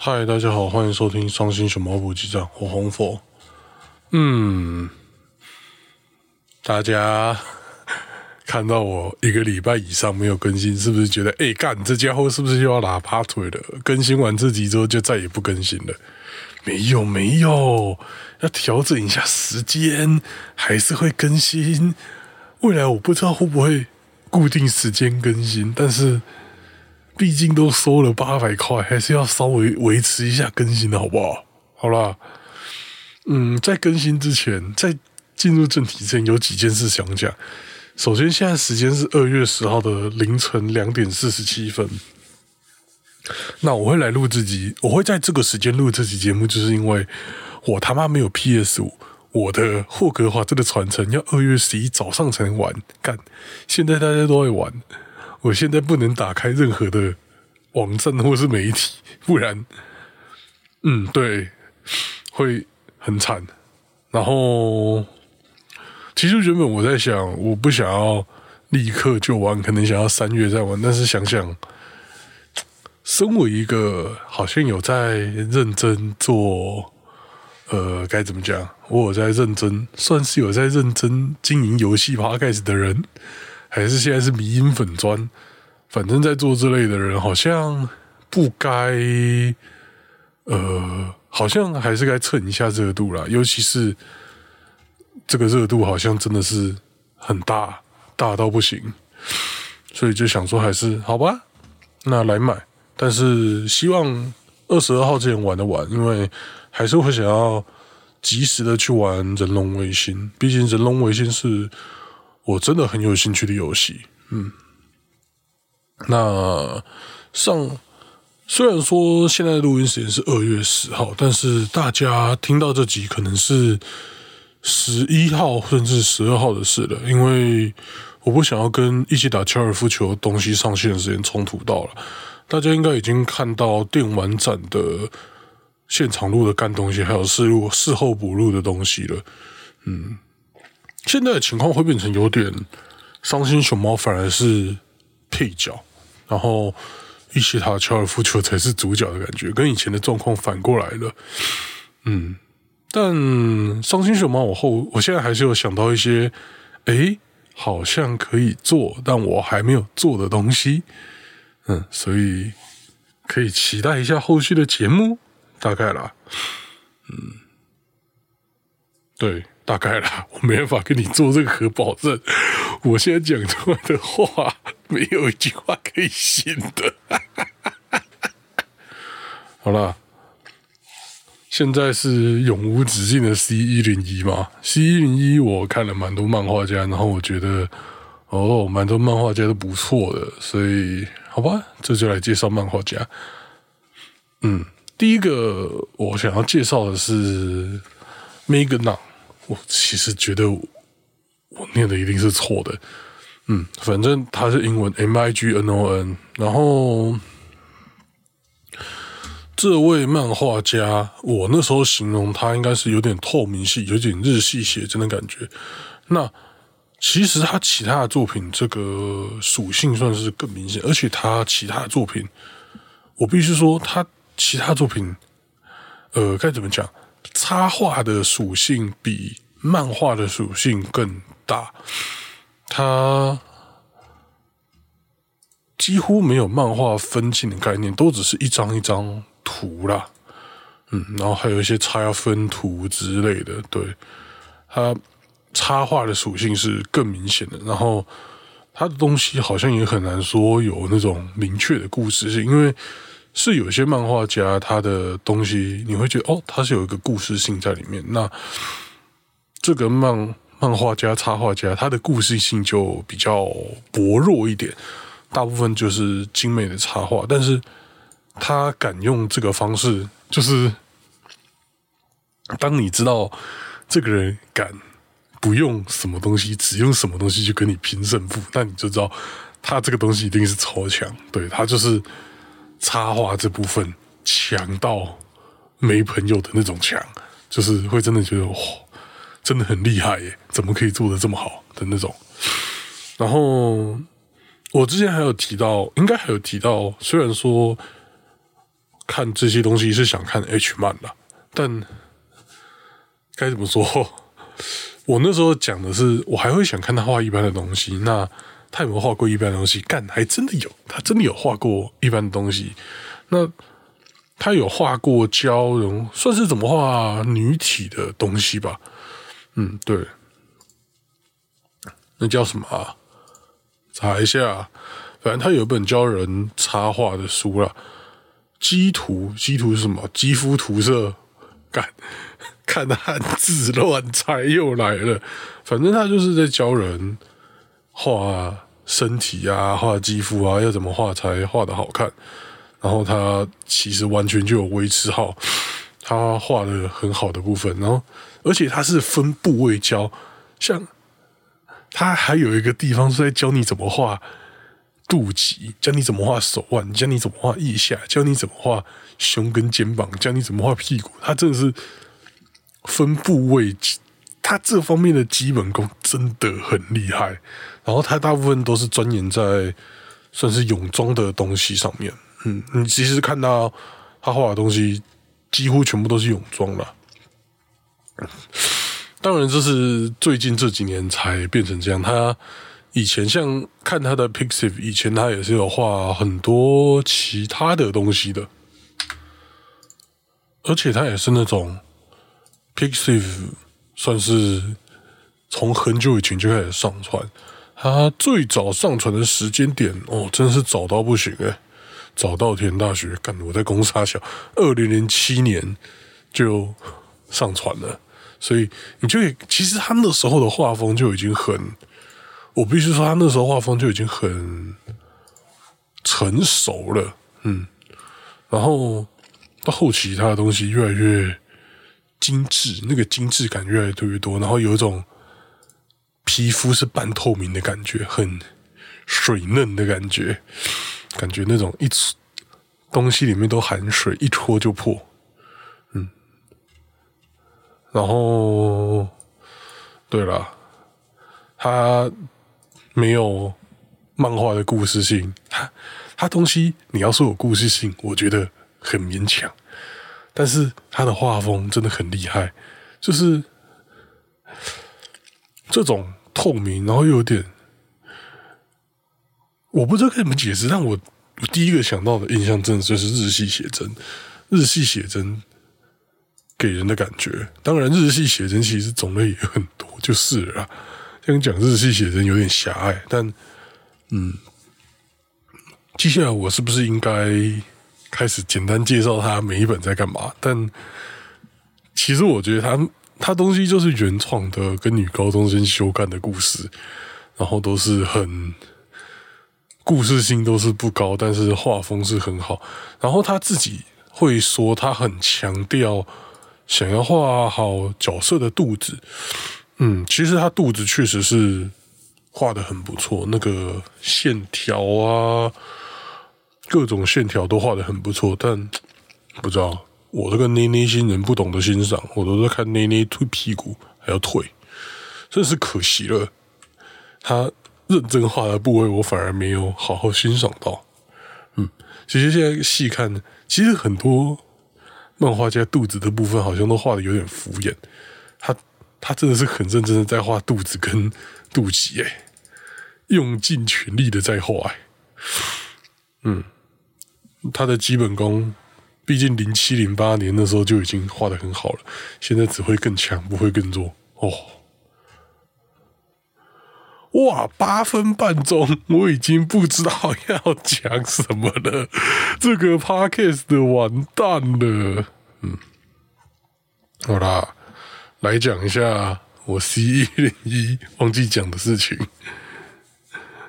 嗨，大家好，欢迎收听伤心熊猫补给站，我红佛。嗯，大家 看到我一个礼拜以上没有更新，是不是觉得哎干这家伙是不是又要拉趴腿了？更新完这集之后就再也不更新了？没有没有，要调整一下时间，还是会更新。未来我不知道会不会固定时间更新，但是。毕竟都收了八百块，还是要稍微维持一下更新的好不好？好啦，嗯，在更新之前，在进入正题之前，有几件事想讲。首先，现在时间是二月十号的凌晨两点四十七分。那我会来录这集，我会在这个时间录这集节目，就是因为我他妈没有 PS 五，我的霍格华兹的传承要二月十一早上才能玩。干，现在大家都会玩。我现在不能打开任何的网站或是媒体，不然，嗯，对，会很惨。然后，其实原本我在想，我不想要立刻就玩，可能想要三月再玩。但是想想，身为一个好像有在认真做，呃，该怎么讲？我有在认真，算是有在认真经营游戏 p o d c a s 的人。还是现在是迷音粉砖，反正在做这类的人，好像不该，呃，好像还是该蹭一下热度啦。尤其是这个热度，好像真的是很大，大到不行。所以就想说，还是好吧，那来买。但是希望二十二号之前玩的完，因为还是会想要及时的去玩人龙卫星，毕竟人龙卫星是。我真的很有兴趣的游戏，嗯，那上虽然说现在录音时间是二月十号，但是大家听到这集可能是十一号甚至十二号的事了，因为我不想要跟一起打高尔夫球的东西上线的时间冲突到了。大家应该已经看到电玩展的现场录的干东西，还有事录事后补录的东西了，嗯。现在的情况会变成有点伤心，熊猫反而是配角，然后伊西塔乔尔夫球才是主角的感觉，跟以前的状况反过来了。嗯，但伤心熊猫，我后我现在还是有想到一些，哎，好像可以做，但我还没有做的东西。嗯，所以可以期待一下后续的节目，大概啦。嗯，对。大概啦，我没办法跟你做任何保证。我现在讲出来的话，没有一句话可以信的。好了，现在是永无止境的 C 一零一嘛？C 一零一我看了蛮多漫画家，然后我觉得哦，蛮多漫画家都不错的，所以好吧，这就来介绍漫画家。嗯，第一个我想要介绍的是 Megan。我其实觉得我念的一定是错的，嗯，反正它是英文 M I G N O N，然后这位漫画家，我那时候形容他应该是有点透明系，有点日系写真的感觉。那其实他其他的作品这个属性算是更明显，而且他其他的作品，我必须说他其他作品，呃，该怎么讲？插画的属性比漫画的属性更大，它几乎没有漫画分镜的概念，都只是一张一张图啦。嗯，然后还有一些插分图之类的。对，它插画的属性是更明显的，然后它的东西好像也很难说有那种明确的故事性，因为。是有些漫画家他的东西，你会觉得哦，他是有一个故事性在里面。那这个漫漫画家、插画家，他的故事性就比较薄弱一点，大部分就是精美的插画。但是他敢用这个方式，就是当你知道这个人敢不用什么东西，只用什么东西去跟你拼胜负，那你就知道他这个东西一定是超强。对他就是。插画这部分强到没朋友的那种强，就是会真的觉得哇，真的很厉害耶！怎么可以做的这么好的那种？然后我之前还有提到，应该还有提到，虽然说看这些东西是想看 H 漫啦，但该怎么说？我那时候讲的是，我还会想看他画一般的东西。那他有没有画过一般东西？干，还真的有，他真的有画过一般的东西。那他有画过胶容，算是怎么画女体的东西吧？嗯，对，那叫什么啊？查一下，反正他有一本教人插画的书啦。基图，基图是什么？肌肤涂色，干。看汉字乱猜又来了，反正他就是在教人画身体啊，画肌肤啊，要怎么画才画的好看。然后他其实完全就有维持好他画的很好的部分，然后而且他是分部位教，像他还有一个地方是在教你怎么画肚脐，教你怎么画手腕，教你怎么画腋下，教你怎么画胸跟肩膀，教你怎么画屁股。他真的是。分部位，他这方面的基本功真的很厉害。然后他大部分都是钻研在算是泳装的东西上面。嗯，你其实看到他画的东西，几乎全部都是泳装了。当然，这是最近这几年才变成这样。他以前像看他的 Pixiv，以前他也是有画很多其他的东西的，而且他也是那种。Pixiv 算是从很久以前就开始上传，它最早上传的时间点哦，真是早到不行诶，早到田大学干，我在公沙小，二零零七年就上传了，所以你就其实他那时候的画风就已经很，我必须说他那时候画风就已经很成熟了，嗯，然后到后期他的东西越来越。精致，那个精致感越来越多，然后有一种皮肤是半透明的感觉，很水嫩的感觉，感觉那种一东西里面都含水，一戳就破。嗯，然后对了，它没有漫画的故事性，它它东西你要说有故事性，我觉得很勉强。但是他的画风真的很厉害，就是这种透明，然后又有点，我不知道该怎么解释。但我我第一个想到的印象，真的就是日系写真。日系写真给人的感觉，当然日系写真其实种类也很多，就是了。这样讲日系写真有点狭隘，但嗯，接下来我是不是应该？开始简单介绍他每一本在干嘛，但其实我觉得他他东西就是原创的，跟女高中生修干的故事，然后都是很故事性都是不高，但是画风是很好。然后他自己会说，他很强调想要画好角色的肚子。嗯，其实他肚子确实是画的很不错，那个线条啊。各种线条都画的很不错，但 不知道我这个捏捏新人不懂得欣赏，我都在看捏捏推屁股还要退，真是可惜了。他认真画的部位，我反而没有好好欣赏到。嗯，其实现在细看，其实很多漫画家肚子的部分好像都画的有点敷衍。他他真的是很认真的在画肚子跟肚脐，哎，用尽全力的在画，嗯。他的基本功，毕竟零七零八年那时候就已经画的很好了，现在只会更强，不会更弱哦。哇，八分半钟，我已经不知道要讲什么了，这个 podcast 的完蛋了。嗯，好啦，来讲一下我 C 一零一忘记讲的事情，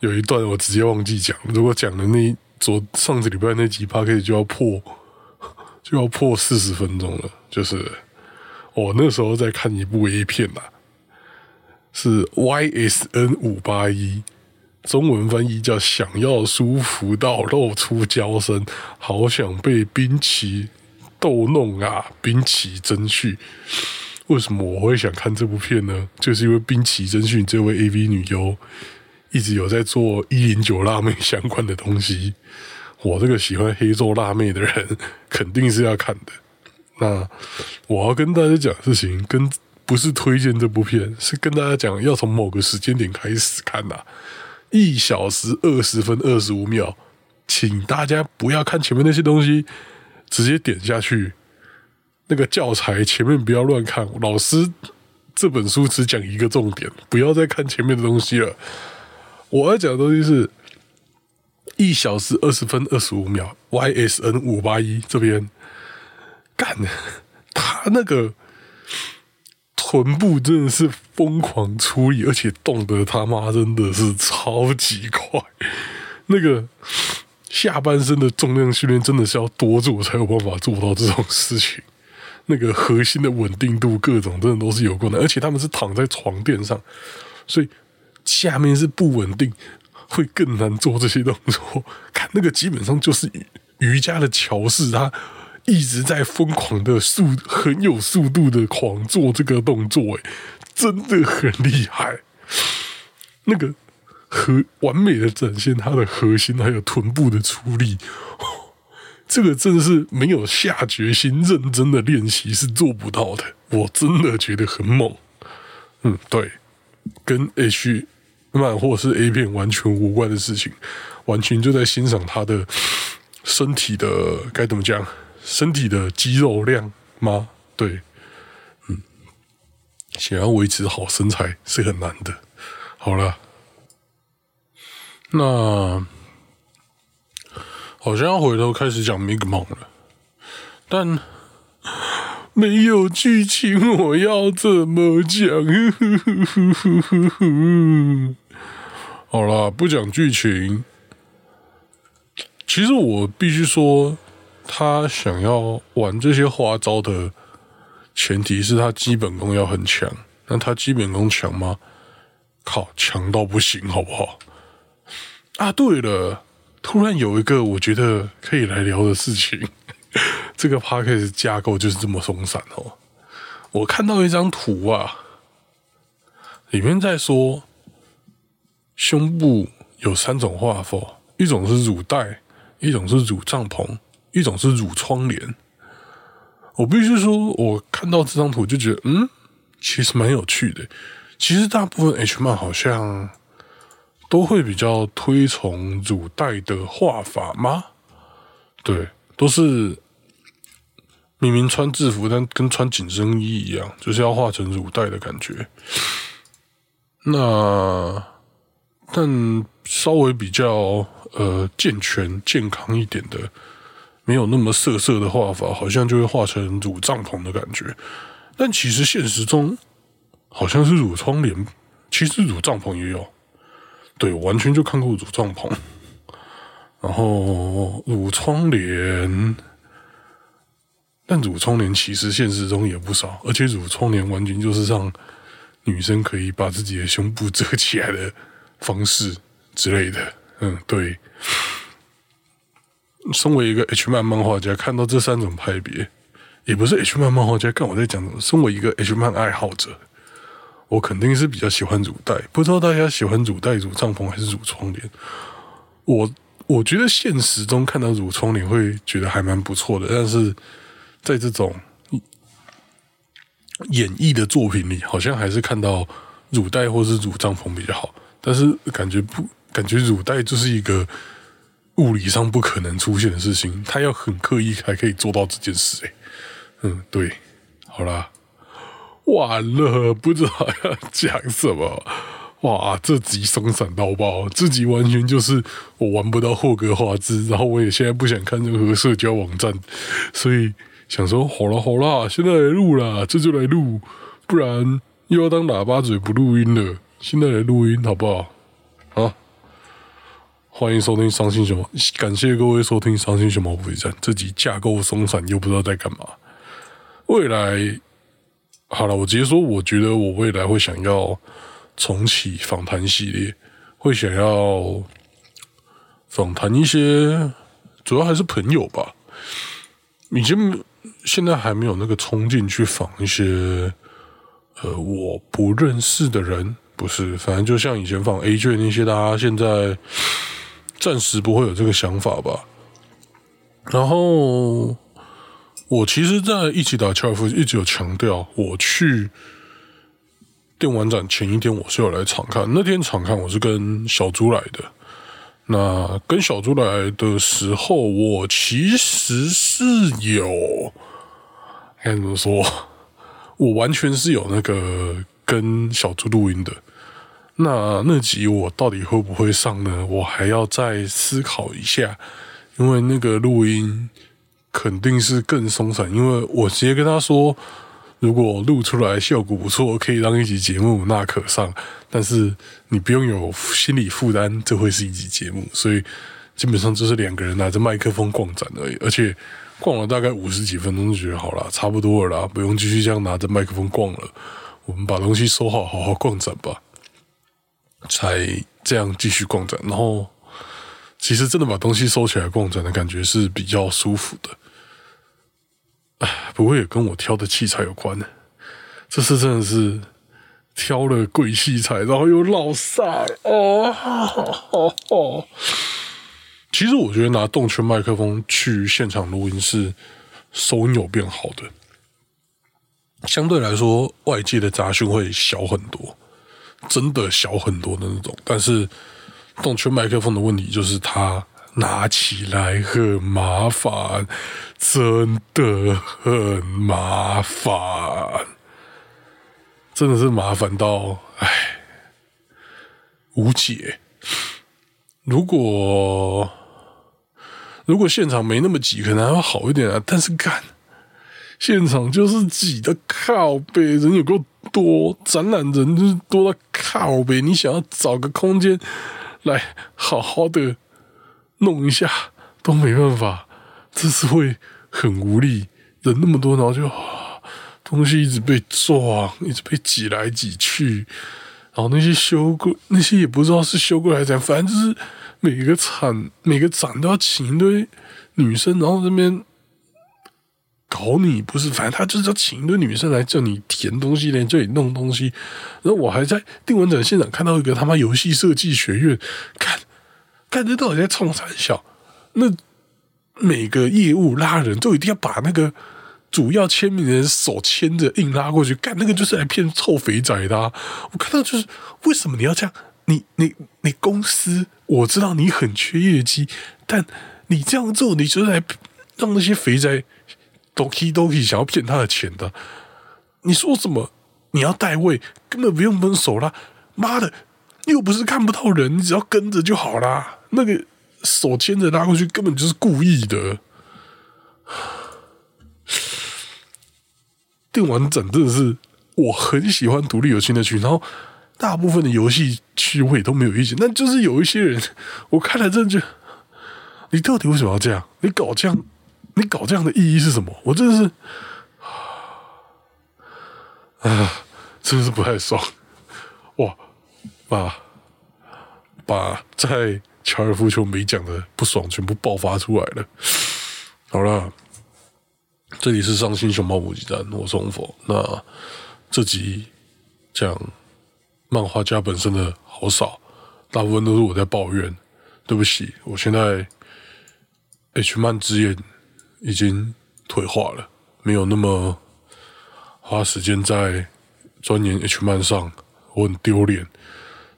有一段我直接忘记讲，如果讲的那。昨上个礼拜那集 p o 就要破就要破四十分钟了，就是我那时候在看一部 A 片啊，是 YSN 五八一，中文翻译叫“想要舒服到露出娇声，好想被冰淇逗弄啊，冰淇真续。为什么我会想看这部片呢？就是因为冰淇真续这位 AV 女优。一直有在做一零九辣妹相关的东西，我这个喜欢黑咒辣妹的人肯定是要看的。那我要跟大家讲事情，跟不是推荐这部片，是跟大家讲要从某个时间点开始看呐。一小时二十分二十五秒，请大家不要看前面那些东西，直接点下去。那个教材前面不要乱看，老师这本书只讲一个重点，不要再看前面的东西了。我要讲的东西是一小时二十分二十五秒，YSN 五八一这边干，他那个。臀部真的是疯狂出力，而且动得他妈真的是超级快。那个下半身的重量训练真的是要多做才有办法做到这种事情。那个核心的稳定度各种真的都是有困难，而且他们是躺在床垫上，所以下面是不稳定，会更难做这些动作。看那个基本上就是瑜伽的桥式，他。一直在疯狂的速很有速度的狂做这个动作，哎，真的很厉害。那个核完美的展现他的核心还有臀部的出力，这个真是没有下决心认真的练习是做不到的。我真的觉得很猛。嗯，对，跟 H 漫或是 A 片完全无关的事情，完全就在欣赏他的身体的该怎么讲。身体的肌肉量吗？对，嗯，想要维持好身材是很难的。好了，那好像要回头开始讲《Mig Mon》了，但没有剧情，我要怎么讲？好了，不讲剧情。其实我必须说。他想要玩这些花招的前提是他基本功要很强。那他基本功强吗？靠，强到不行，好不好？啊，对了，突然有一个我觉得可以来聊的事情。这个 p a c k a g e 架构就是这么松散哦。我看到一张图啊，里面在说胸部有三种画法，一种是乳带，一种是乳帐篷。一种是乳窗帘，我必须说，我看到这张图就觉得，嗯，其实蛮有趣的。其实大部分 H 漫好像都会比较推崇乳带的画法吗？对，都是明明穿制服，但跟穿紧身衣一样，就是要画成乳带的感觉。那但稍微比较呃健全、健康一点的。没有那么涩涩的画法，好像就会画成乳帐篷的感觉。但其实现实中好像是乳窗帘，其实乳帐篷也有。对，完全就看过乳帐篷，然后乳窗帘，但乳窗帘其实现实中也不少，而且乳窗帘完全就是让女生可以把自己的胸部遮起来的方式之类的。嗯，对。身为一个 H 漫漫画家，看到这三种派别，也不是 H 漫漫画家，看我在讲什么。身为一个 H 漫爱好者，我肯定是比较喜欢乳带。不知道大家喜欢乳带、乳帐篷还是乳窗帘？我我觉得现实中看到乳窗帘会觉得还蛮不错的，但是在这种演绎的作品里，好像还是看到乳带或是乳帐篷比较好。但是感觉不感觉乳带就是一个。物理上不可能出现的事情，他要很刻意才可以做到这件事。哎，嗯，对，好啦，完了，不知道要讲什么。哇，这集松散到爆，这集完全就是我玩不到霍格华兹，然后我也现在不想看任何社交网站，所以想说，好了好了，现在来录啦，这就来录，不然又要当喇叭嘴不录音了。现在来录音好不好？好。欢迎收听《伤心熊猫》，感谢各位收听《伤心熊猫补给站》。这集架构松散，又不知道在干嘛。未来，好了，我直接说，我觉得我未来会想要重启访谈系列，会想要访谈一些，主要还是朋友吧。已经现在还没有那个冲劲去访一些呃我不认识的人，不是，反正就像以前放 A 卷那些，大家现在。暂时不会有这个想法吧，然后我其实，在一起打高尔夫一直有强调，我去电玩展前一天我是有来场看，那天场看我是跟小猪来的。那跟小猪来的时候，我其实是有该怎么说？我完全是有那个跟小猪录音的。那那集我到底会不会上呢？我还要再思考一下，因为那个录音肯定是更松散。因为我直接跟他说，如果录出来效果不错，可以当一集节目，那可上。但是你不用有心理负担，这会是一集节目。所以基本上就是两个人拿着麦克风逛展而已，而且逛了大概五十几分钟就觉得好了，差不多了啦，不用继续这样拿着麦克风逛了。我们把东西收好，好好逛展吧。才这样继续逛展，然后其实真的把东西收起来逛展的感觉是比较舒服的。哎，不过也跟我挑的器材有关。这次真的是挑了贵器材，然后又老晒哦。其实我觉得拿动圈麦克风去现场录音是收音有变好的，相对来说外界的杂讯会小很多。真的小很多的那种，但是动圈麦克风的问题就是它拿起来很麻烦，真的很麻烦，真的是麻烦到唉无解。如果如果现场没那么挤，可能还会好一点啊。但是干现场就是挤的靠背，人有够。多展览人就是多到靠背，你想要找个空间来好好的弄一下都没办法，这是会很无力。人那么多，然后就东西一直被撞，一直被挤来挤去，然后那些修过那些也不知道是修过来怎，反正就是每个场每个展都要请一堆女生，然后这边。搞你不是，反正他就是要请一堆女生来叫你填东西，来叫你弄东西。然后我还在定文展现场看到一个他妈游戏设计学院，看，看这到底在冲啥笑？那每个业务拉人都一定要把那个主要签名人手牵着硬拉过去，干那个就是来骗臭肥仔的。我看到就是为什么你要这样？你你你公司我知道你很缺业绩，但你这样做，你就是来让那些肥仔。都可以都可以想要骗他的钱的，你说什么？你要代位，根本不用分手啦！妈的，又不是看不到人，你只要跟着就好啦。那个手牵着拉过去，根本就是故意的。电玩展真的是我很喜欢独立游戏的群，然后大部分的游戏区我也都没有意见，但就是有一些人，我看了真的就，你到底为什么要这样？你搞这样？你搞这样的意义是什么？我真的是啊，真的是不太爽哇！把把在乔尔夫球没讲的不爽全部爆发出来了。好了，这里是伤心熊猫补给站，我是红佛。那这集讲漫画家本身的好少，大部分都是我在抱怨。对不起，我现在 H 漫之眼。已经退化了，没有那么花时间在钻研 H 漫上，我很丢脸。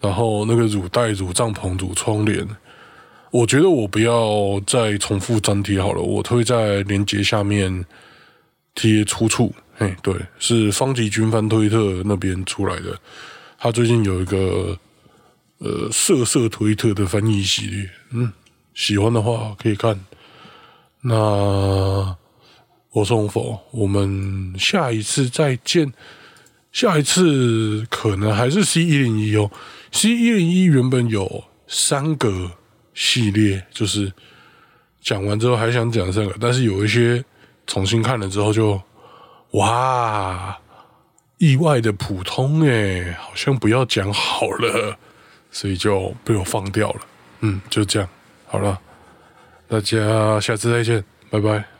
然后那个乳带、乳帐篷、乳窗帘，我觉得我不要再重复粘贴好了，我会在连接下面贴出处。嘿，对，是方吉军翻推特那边出来的，他最近有一个呃色色推特的翻译系列，嗯，喜欢的话可以看。那我送佛，我们下一次再见。下一次可能还是 C 一零一哦，C 一零一原本有三个系列，就是讲完之后还想讲三个，但是有一些重新看了之后就哇，意外的普通诶，好像不要讲好了，所以就被我放掉了。嗯，就这样，好了。大家下次再见，拜拜。